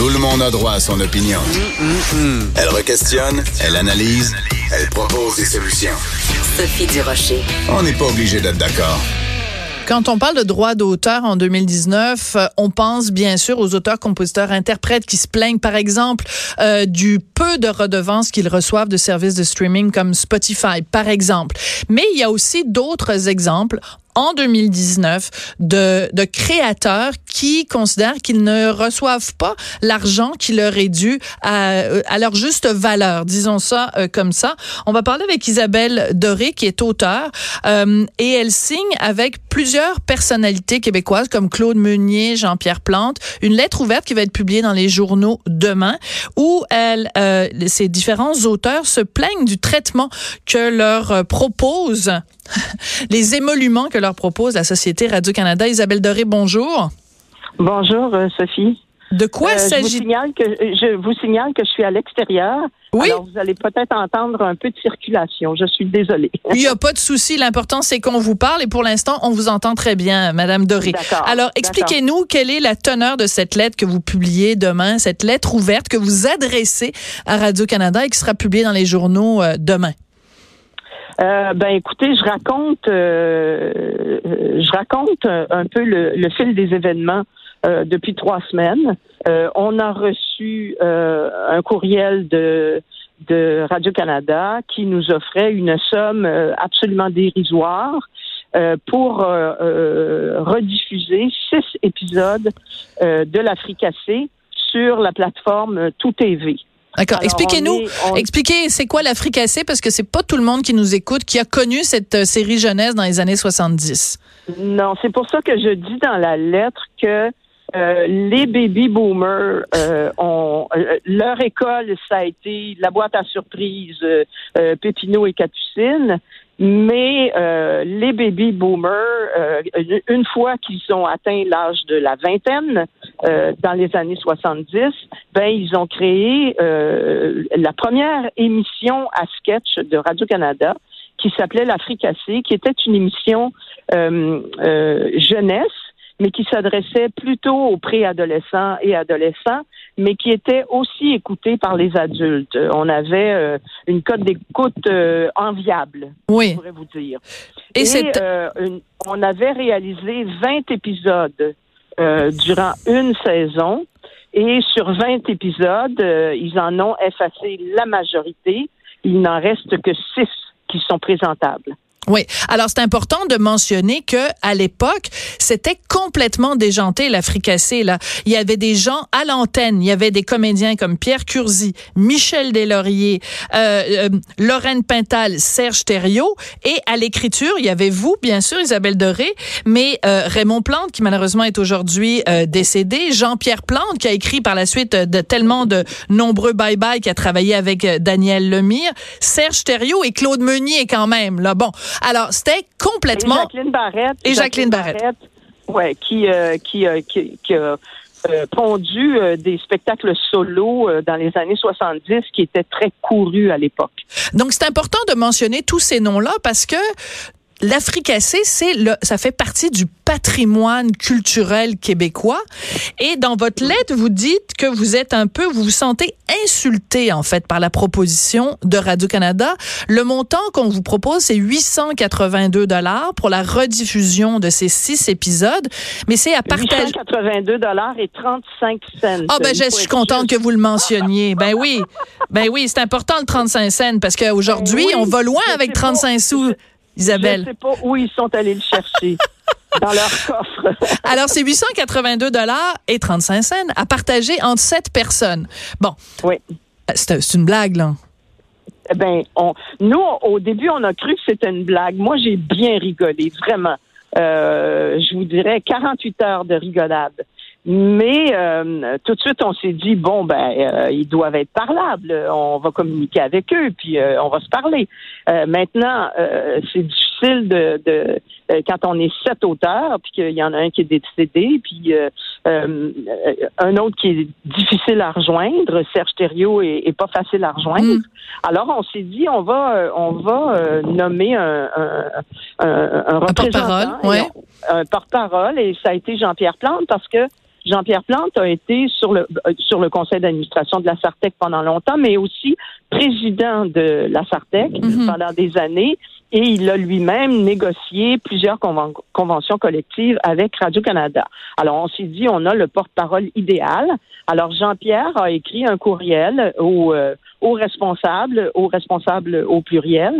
Tout le monde a droit à son opinion. Elle requestionne, elle analyse, elle propose des solutions. Sophie Durocher. On n'est pas obligé d'être d'accord. Quand on parle de droit d'auteur en 2019, euh, on pense bien sûr aux auteurs, compositeurs, interprètes qui se plaignent, par exemple, euh, du peu de redevances qu'ils reçoivent de services de streaming comme Spotify, par exemple. Mais il y a aussi d'autres exemples en 2019 de, de créateurs qui considèrent qu'ils ne reçoivent pas l'argent qui leur est dû à, à leur juste valeur, disons ça euh, comme ça. On va parler avec Isabelle Doré, qui est auteure, euh, et elle signe avec plusieurs personnalités québécoises comme Claude Meunier, Jean-Pierre Plante, une lettre ouverte qui va être publiée dans les journaux demain, où elle, euh, ces différents auteurs se plaignent du traitement que leur propose les émoluments que leur propose la Société Radio-Canada. Isabelle Doré, bonjour. Bonjour, euh, Sophie. De quoi Euh, je, vous s'agit signale que, je vous signale que je suis à l'extérieur. Oui. Alors, vous allez peut-être entendre un peu de circulation. Je suis désolée. Il n'y a pas de souci. L'important, c'est qu'on vous parle et pour l'instant, on vous entend très bien, Madame Doré. D'accord, Alors, expliquez-nous quelle est la teneur de cette lettre que vous publiez demain, cette lettre ouverte que vous adressez à Radio-Canada et qui sera publiée dans les journaux euh, demain. Euh, ben, écoutez, je raconte, euh, euh, je raconte un, peu le, le fil des événements euh, depuis trois semaines. Euh, on a reçu un courriel de de Radio-Canada qui nous offrait une somme absolument dérisoire pour rediffuser six épisodes de l'Africassé sur la plateforme Tout TV. D'accord. Expliquez-nous. on Expliquez, c'est quoi l'Africassé parce que c'est pas tout le monde qui nous écoute qui a connu cette euh, série jeunesse dans les années 70. Non, c'est pour ça que je dis dans la lettre que euh, les baby boomers euh, ont euh, leur école, ça a été la boîte à surprise Pépineau et Capucine, mais euh, les baby boomers, euh, une fois qu'ils ont atteint l'âge de la vingtaine, euh, dans les années 70, ben ils ont créé euh, la première émission à sketch de Radio Canada qui s'appelait l'Africassé, qui était une émission euh, euh, jeunesse, mais qui s'adressait plutôt aux préadolescents et adolescents, mais qui était aussi écoutée par les adultes. On avait euh, une cote d'écoute euh, enviable, je Oui. pourrais vous dire. Et, euh, une- on avait réalisé 20 épisodes durant une saison. Et sur 20 épisodes, ils en ont effacé la majorité. Il n'en reste que 6 qui sont présentables. Oui. Alors, c'est important de mentionner que à l'époque, c'était complètement déjanté l'Africassé. Là, il y avait des gens à l'antenne. Il y avait des comédiens comme Pierre Curzi, Michel Deslauriers, euh, euh, Lorraine Pintal, Serge Thériault. Et à l'écriture, il y avait vous, bien sûr, Isabelle Doré, mais euh, Raymond Plante, qui malheureusement est aujourd'hui euh, décédé, Jean-Pierre Plante, qui a écrit par la suite de tellement de nombreux bye-bye, qui a travaillé avec Daniel Lemire, Serge Thériaut et Claude Meunier quand même. Là, bon. Alors, c'était Et complètement... Jacqueline Barrette. Et Jacqueline Barrette. ouais, qui, euh, qui, euh, qui, qui a euh, pondu euh, des spectacles solo euh, dans les années 70 qui étaient très courus à l'époque. Donc, c'est important de mentionner tous ces noms-là parce que L'Africassé, c'est le, ça fait partie du patrimoine culturel québécois. Et dans votre lettre, vous dites que vous êtes un peu, vous vous sentez insulté, en fait, par la proposition de Radio-Canada. Le montant qu'on vous propose, c'est 882 dollars pour la rediffusion de ces six épisodes. Mais c'est à partager. 882 dollars et 35 cents. Ah ben je suis contente que vous le mentionniez. Ben oui. Ben oui, c'est important le 35 cents parce qu'aujourd'hui, Ben oui, on va loin avec sais pas. 35 Je ne sais pas où ils sont allés le chercher. dans leur coffre. Alors, c'est 882 dollars et 35 cents à partager entre sept personnes. Bon, oui. c'est c'est une blague, là. Eh Ben, on, nous, au début, on a cru que c'était une blague. Moi, j'ai bien rigolé, vraiment. Euh, je vous dirais 48 heures de rigolade. Mais euh, tout de suite, on s'est dit bon ben euh, ils doivent être parlables. On va communiquer avec eux, puis euh, on va se parler. Euh, maintenant, euh, c'est difficile de, de euh, quand on est sept auteurs, puis qu'il y en a un qui est décédé, puis euh, euh, un autre qui est difficile à rejoindre. Serge Thériault est, est pas facile à rejoindre. Mm. Alors on s'est dit on va euh, on va euh, nommer un un, un, un représentant, porte-parole, ouais. un porte-parole, et ça a été Jean-Pierre Plante parce que Jean-Pierre Plante a été sur le euh, sur le conseil d'administration de la Sartec pendant longtemps, mais aussi président de la Sartec Mhm. pendant des années. Et il a lui-même négocié plusieurs conven- conventions collectives avec Radio-Canada. Alors, on s'est dit, on a le porte-parole idéal. Alors, Jean-Pierre a écrit un courriel au, euh, aux responsables, aux responsables au pluriel.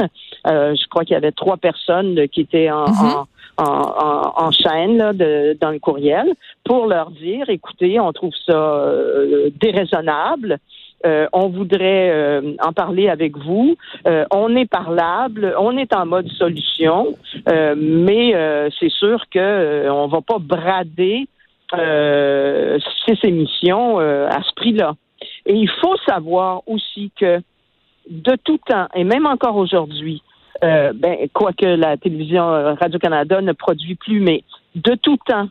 Euh, je crois qu'il y avait trois personnes qui étaient en, Mhm. en, en, chaîne là, dans le courriel pour leur dire, écoutez, on trouve ça euh, déraisonnable. Euh, on voudrait euh, en parler avec vous. On est parlable, on est en mode solution, mais c'est sûr que on va pas brader ces émissions euh, à ce prix-là. Et il faut savoir aussi que de tout temps, et même encore aujourd'hui, euh, ben, quoique la télévision euh, Radio-Canada ne produit plus, mais de tout temps,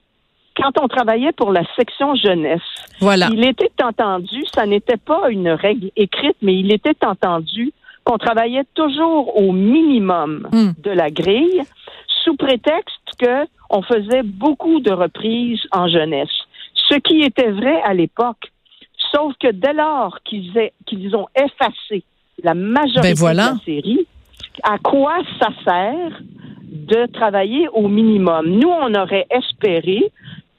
quand on travaillait pour la section jeunesse, Voilà. il était entendu, ça n'était pas une règle écrite, mais il était entendu qu'on travaillait toujours au minimum Hmm. de la grille, sous prétexte que on faisait beaucoup de reprises en jeunesse. Ce qui était vrai à l'époque. Sauf que dès lors qu'ils ont effacé la majorité Ben voilà. de la série, à quoi ça sert de travailler au minimum? Nous, on aurait espéré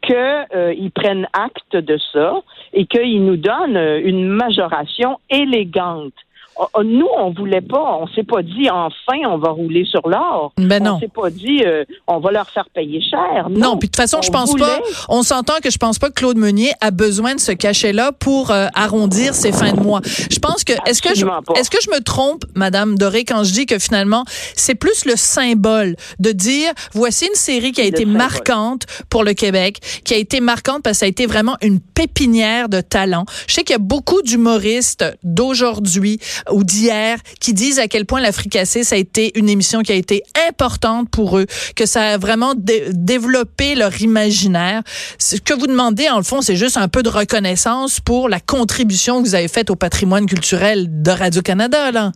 qu'ils prennent acte de ça et qu'ils nous donnent euh, une majoration élégante. Oh, oh, Nous, on voulait pas, on s'est pas dit enfin on va rouler sur l'or. Ben non. On s'est pas dit euh, on va leur faire payer cher. Non, Non, puis de toute façon, on je pense voulait- pas. On s'entend que je pense pas que Claude Meunier a besoin de ce cachet-là pour euh, arrondir ses fins de mois. Je pense que est-ce que je est-ce que je me trompe, Madame Doré, quand je dis que finalement c'est plus le symbole de dire voici une série qui a Le été symbole. marquante pour le Québec, qui a été marquante parce que ça a été vraiment une pépinière de talent. Je sais qu'il y a beaucoup d'humoristes d'aujourd'hui ou d'hier qui disent à quel point l'Africassé ça a été une émission qui a été importante pour eux, que ça a vraiment dé- développé leur imaginaire. Ce que vous demandez en le fond, c'est juste un peu de reconnaissance pour la contribution que vous avez faite au patrimoine culturel de Radio Canada là.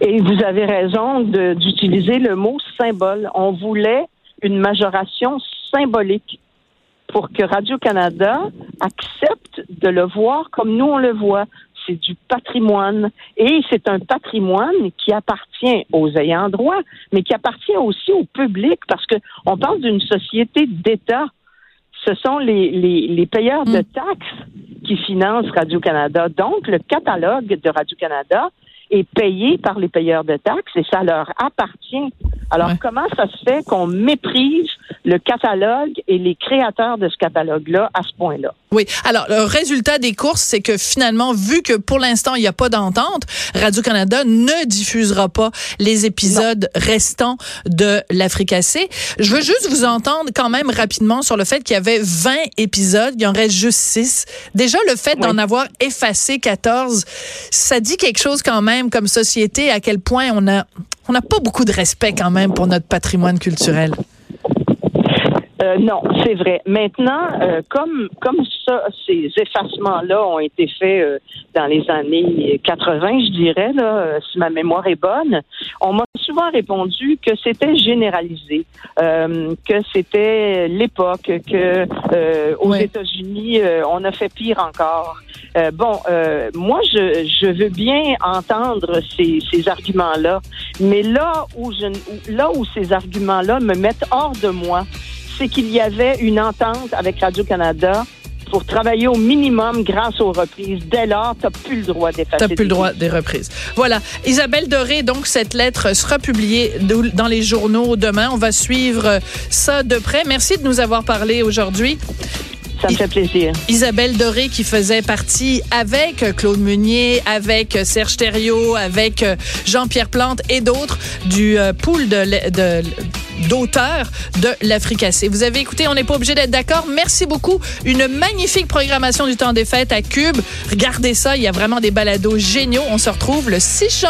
Et vous avez raison d'utiliser le mot symbole. On voulait une majoration symbolique pour que Radio-Canada accepte de le voir comme nous on le voit. C'est du patrimoine. Et c'est un patrimoine qui appartient aux ayants droit, mais qui appartient aussi au public parce que on parle d'une société d'État. Ce sont les, les, les payeurs de taxes qui financent Radio-Canada. Donc, le catalogue de Radio-Canada est payé par les payeurs de taxes et ça leur appartient. Alors, Ouais. comment ça se fait qu'on méprise le catalogue et les créateurs de ce catalogue-là à ce point-là? Oui. Alors, le résultat des courses, c'est que finalement, vu que pour l'instant, il n'y a pas d'entente, Radio-Canada ne diffusera pas les épisodes restants de l'Africassé. Je veux juste vous entendre quand même rapidement sur le fait qu'il y avait 20 épisodes, il en reste juste 6. Déjà, le fait d'en avoir effacé 14, ça dit quelque chose quand même comme société, à quel point on a, on n'a pas beaucoup de respect quand même pour notre patrimoine culturel. Euh, non, c'est vrai. Maintenant, euh, comme comme ça, ces effacements-là ont été faits euh, dans les années 80, je dirais, là, euh, si ma mémoire est bonne, on m'a souvent répondu que c'était généralisé, euh, que c'était l'époque, que euh, aux Ouais. États-Unis, euh, on a fait pire encore. Euh, bon, euh, moi, je, je veux bien entendre ces, ces arguments-là, mais là où je, là où ces arguments-là me mettent hors de moi, c'est qu'il y avait une entente avec Radio-Canada pour travailler au minimum grâce aux reprises. Dès lors, tu n'as plus le droit d'effacer. T'as plus des le droit des reprises. Voilà. Isabelle Doré, donc cette lettre sera publiée dans les journaux demain. On va suivre ça de près. Merci de nous avoir parlé aujourd'hui. Ça me fait plaisir. Isabelle Doré qui faisait partie avec Claude Meunier, avec Serge Thériault, avec Jean-Pierre Plante et d'autres du euh, pool de, de- d'auteurs de l'Africassé. Vous avez écouté, on n'est pas obligé d'être d'accord. Merci beaucoup. Une magnifique programmation du temps des fêtes à Cube. Regardez ça, il y a vraiment des balados géniaux. On se retrouve le 6 janvier.